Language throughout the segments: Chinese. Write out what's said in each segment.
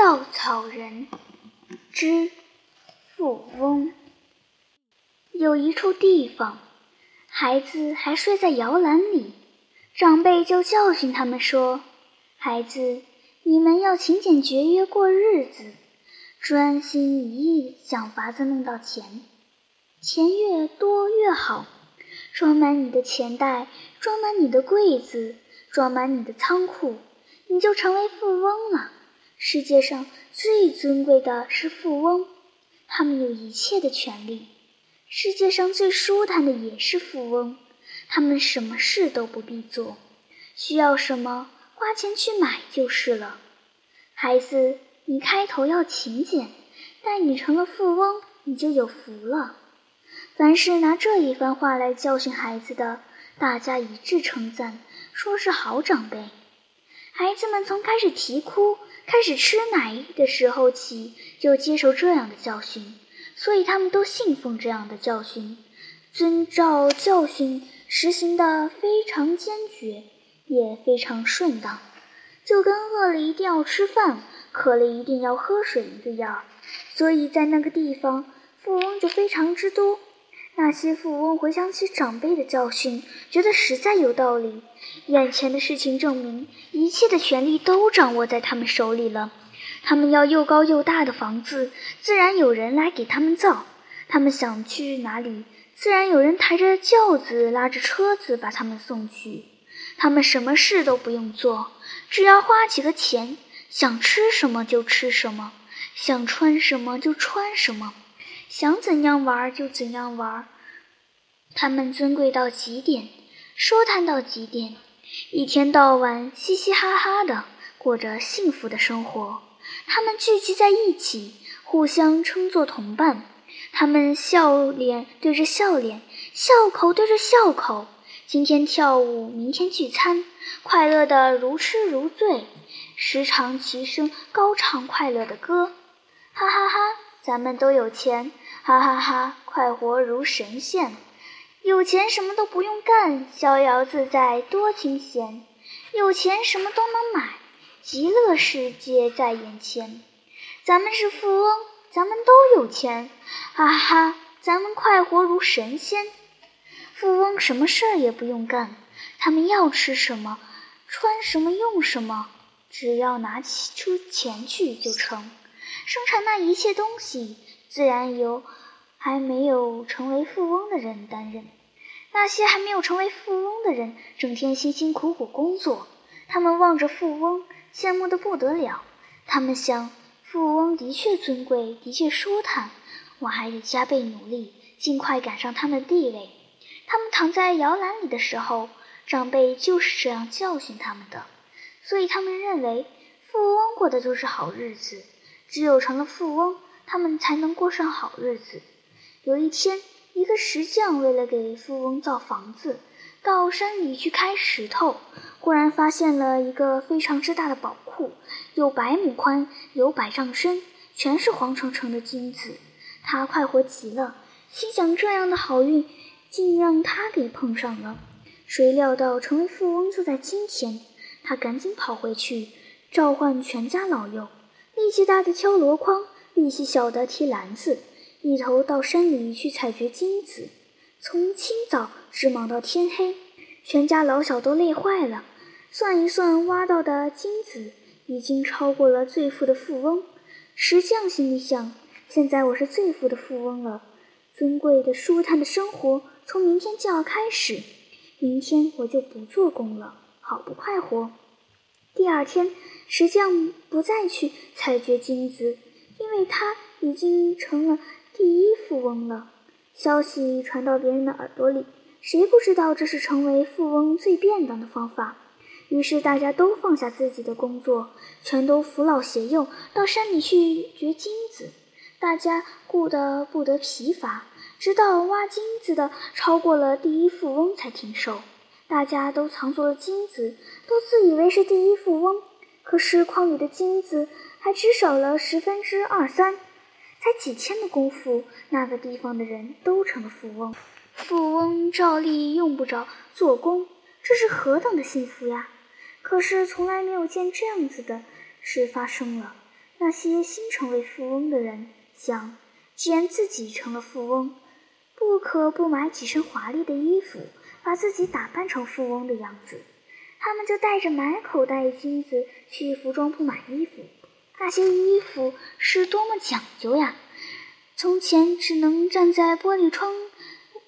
稻草人之富翁。有一处地方，孩子还睡在摇篮里，长辈就教训他们说：“孩子，你们要勤俭节约过日子，专心一意想法子弄到钱，钱越多越好，装满你的钱袋，装满你的柜子，装满你的仓库，你就成为富翁了。”世界上最尊贵的是富翁，他们有一切的权利；世界上最舒坦的也是富翁，他们什么事都不必做，需要什么花钱去买就是了。孩子，你开头要勤俭，待你成了富翁，你就有福了。凡是拿这一番话来教训孩子的，大家一致称赞，说是好长辈。孩子们从开始啼哭。开始吃奶的时候起，就接受这样的教训，所以他们都信奉这样的教训，遵照教训实行的非常坚决，也非常顺当，就跟饿了一定要吃饭，渴了一定要喝水一个样。所以在那个地方，富翁就非常之多。那些富翁回想起长辈的教训，觉得实在有道理。眼前的事情证明，一切的权利都掌握在他们手里了。他们要又高又大的房子，自然有人来给他们造；他们想去哪里，自然有人抬着轿子、拉着车子把他们送去。他们什么事都不用做，只要花几个钱，想吃什么就吃什么，想穿什么就穿什么。想怎样玩就怎样玩，他们尊贵到极点，舒坦到极点，一天到晚嘻嘻哈哈的过着幸福的生活。他们聚集在一起，互相称作同伴。他们笑脸对着笑脸，笑口对着笑口。今天跳舞，明天聚餐，快乐的如痴如醉，时常齐声高唱快乐的歌，哈哈哈。咱们都有钱，哈哈哈，快活如神仙。有钱什么都不用干，逍遥自在多清闲。有钱什么都能买，极乐世界在眼前。咱们是富翁，咱们都有钱，哈哈哈，咱们快活如神仙。富翁什么事儿也不用干，他们要吃什么，穿什么，用什么，只要拿起出钱去就成。生产那一切东西，自然由还没有成为富翁的人担任。那些还没有成为富翁的人，整天辛辛苦苦工作，他们望着富翁，羡慕得不得了。他们想，富翁的确尊贵，的确舒坦，我还得加倍努力，尽快赶上他们的地位。他们躺在摇篮里的时候，长辈就是这样教训他们的，所以他们认为，富翁过的就是好日子。只有成了富翁，他们才能过上好日子。有一天，一个石匠为了给富翁造房子，到山里去开石头，忽然发现了一个非常之大的宝库，有百亩宽，有百丈深，全是黄澄澄的金子。他快活极了，心想这样的好运竟让他给碰上了。谁料到成为富翁就在今天，他赶紧跑回去，召唤全家老幼。力气大的挑箩筐，力气小的提篮子，一头到山里去采掘金子，从清早直忙到天黑，全家老小都累坏了。算一算，挖到的金子已经超过了最富的富翁。石匠心里想：现在我是最富的富翁了，尊贵的、舒坦的生活从明天就要开始。明天我就不做工了，好不快活。第二天。石匠不再去采掘金子，因为他已经成了第一富翁了。消息传到别人的耳朵里，谁不知道这是成为富翁最便当的方法？于是大家都放下自己的工作，全都扶老携幼到山里去掘金子。大家顾得不得疲乏，直到挖金子的超过了第一富翁才停手。大家都藏住了金子，都自以为是第一富翁。可是矿里的金子还只少了十分之二三，才几天的功夫，那个地方的人都成了富翁。富翁照例用不着做工，这是何等的幸福呀！可是从来没有见这样子的事发生了。那些新成为富翁的人想，既然自己成了富翁，不可不买几身华丽的衣服，把自己打扮成富翁的样子。他们就带着满口袋金子去服装铺买衣服。那些衣服是多么讲究呀！从前只能站在玻璃窗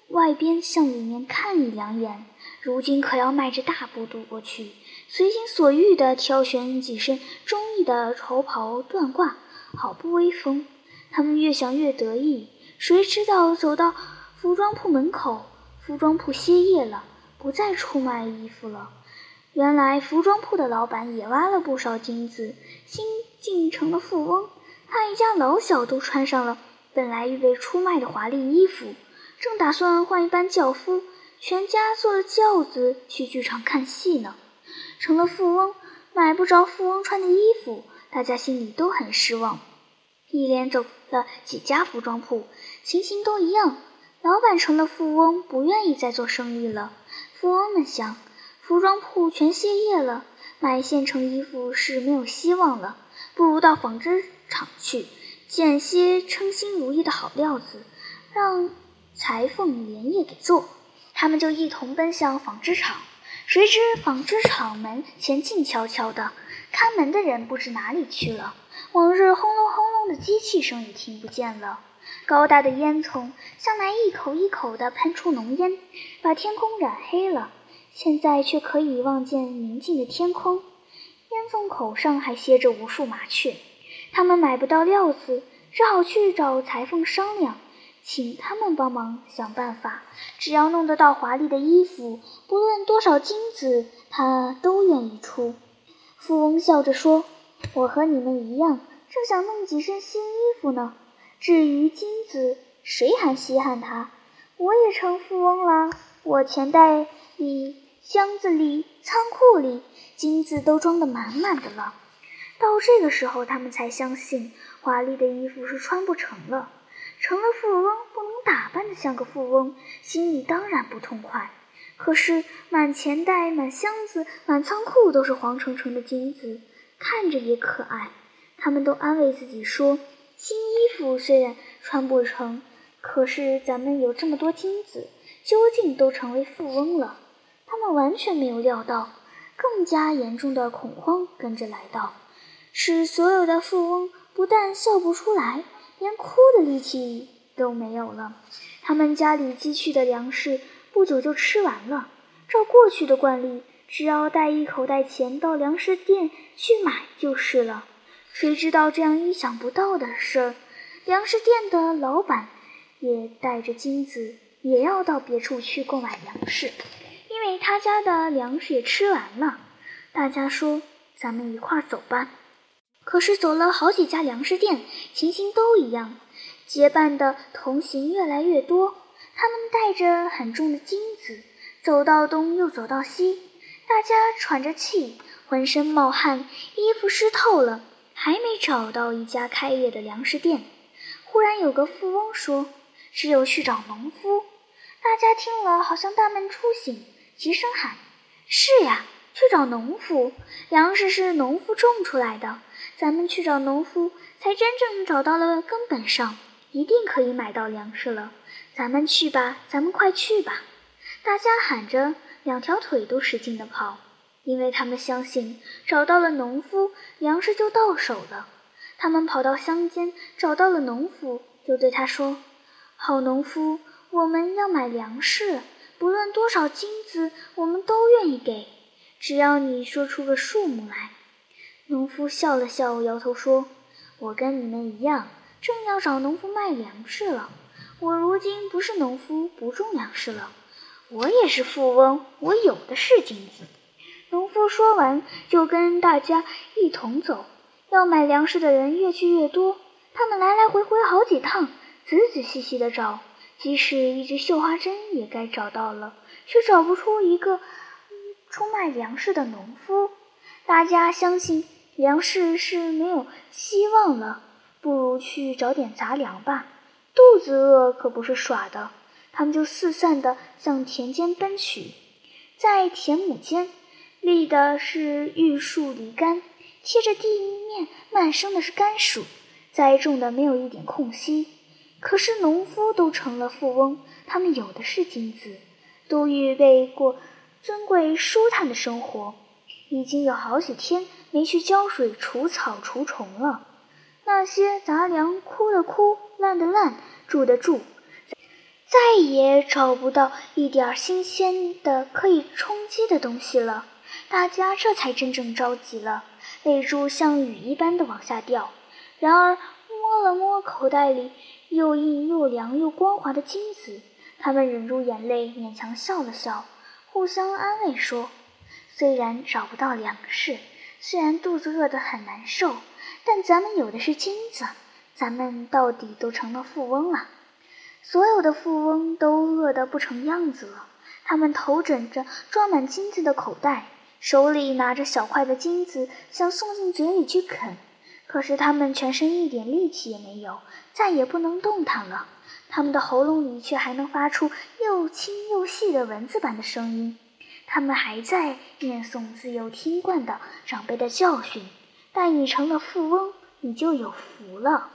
外边向里面看一两眼，如今可要迈着大步度过去，随心所欲地挑选几身中意的绸袍缎褂，好不威风。他们越想越得意，谁知道走到服装铺门口，服装铺歇业了，不再出卖衣服了。原来服装铺的老板也挖了不少金子，新晋成了富翁。他一家老小都穿上了本来预备出卖的华丽衣服，正打算换一班轿夫，全家坐着轿子去剧场看戏呢。成了富翁，买不着富翁穿的衣服，大家心里都很失望。一连走了几家服装铺，情形都一样。老板成了富翁，不愿意再做生意了。富翁们想。服装铺全歇业了，买现成衣服是没有希望了，不如到纺织厂去捡些称心如意的好料子，让裁缝连夜给做。他们就一同奔向纺织厂，谁知纺织厂门前静悄悄的，看门的人不知哪里去了。往日轰隆轰隆的机器声也听不见了，高大的烟囱向来一口一口地喷出浓烟，把天空染黑了。现在却可以望见宁静的天空，烟囱口上还歇着无数麻雀。他们买不到料子，只好去找裁缝商量，请他们帮忙想办法。只要弄得到华丽的衣服，不论多少金子，他都愿意出。富翁笑着说：“我和你们一样，正想弄几身新衣服呢。至于金子，谁还稀罕它？我也成富翁了，我钱袋里……”箱子里、仓库里，金子都装得满满的了。到这个时候，他们才相信华丽的衣服是穿不成了。成了富翁，不能打扮得像个富翁，心里当然不痛快。可是满钱袋、满箱子、满仓库都是黄澄澄的金子，看着也可爱。他们都安慰自己说：新衣服虽然穿不成，可是咱们有这么多金子，究竟都成为富翁了。他们完全没有料到，更加严重的恐慌跟着来到，使所有的富翁不但笑不出来，连哭的力气都没有了。他们家里积蓄的粮食不久就吃完了，照过去的惯例，只要带一口袋钱到粮食店去买就是了。谁知道这样意想不到的事儿，粮食店的老板也带着金子，也要到别处去购买粮食。因为他家的粮食也吃完了，大家说：“咱们一块儿走吧。”可是走了好几家粮食店，情形都一样，结伴的同行越来越多。他们带着很重的金子，走到东又走到西，大家喘着气，浑身冒汗，衣服湿透了，还没找到一家开业的粮食店。忽然有个富翁说：“只有去找农夫。”大家听了，好像大梦初醒。齐声喊：“是呀，去找农夫。粮食是农夫种出来的，咱们去找农夫，才真正找到了根本上，一定可以买到粮食了。咱们去吧，咱们快去吧！”大家喊着，两条腿都使劲地跑，因为他们相信找到了农夫，粮食就到手了。他们跑到乡间，找到了农夫，就对他说：“好农夫，我们要买粮食。”不论多少金子，我们都愿意给，只要你说出个数目来。农夫笑了笑，摇头说：“我跟你们一样，正要找农夫卖粮食了。我如今不是农夫，不种粮食了。我也是富翁，我有的是金子。”农夫说完，就跟大家一同走。要买粮食的人越去越多，他们来来回回好几趟，仔仔细细地找。即使一只绣花针也该找到了，却找不出一个出卖粮食的农夫。大家相信粮食是没有希望了，不如去找点杂粮吧。肚子饿可不是耍的，他们就四散地向田间奔去。在田亩间立的是玉树梨杆，贴着地面漫生的是甘薯，栽种的没有一点空隙。可是农夫都成了富翁，他们有的是金子，都预备过尊贵舒坦的生活。已经有好几天没去浇水、除草、除虫了。那些杂粮枯的枯，烂的烂，住的住，再也找不到一点新鲜的可以充饥的东西了。大家这才真正着急了，泪珠像雨一般的往下掉。然而摸了摸口袋里又硬又凉又光滑的金子，他们忍住眼泪，勉强笑了笑，互相安慰说：“虽然找不到粮食，虽然肚子饿得很难受。”但咱们有的是金子，咱们到底都成了富翁了。所有的富翁都饿得不成样子了，他们头枕着装满金子的口袋，手里拿着小块的金子，想送进嘴里去啃。可是他们全身一点力气也没有，再也不能动弹了。他们的喉咙里却还能发出又轻又细的蚊子般的声音。他们还在念诵自幼听惯的长辈的教训。待你成了富翁，你就有福了。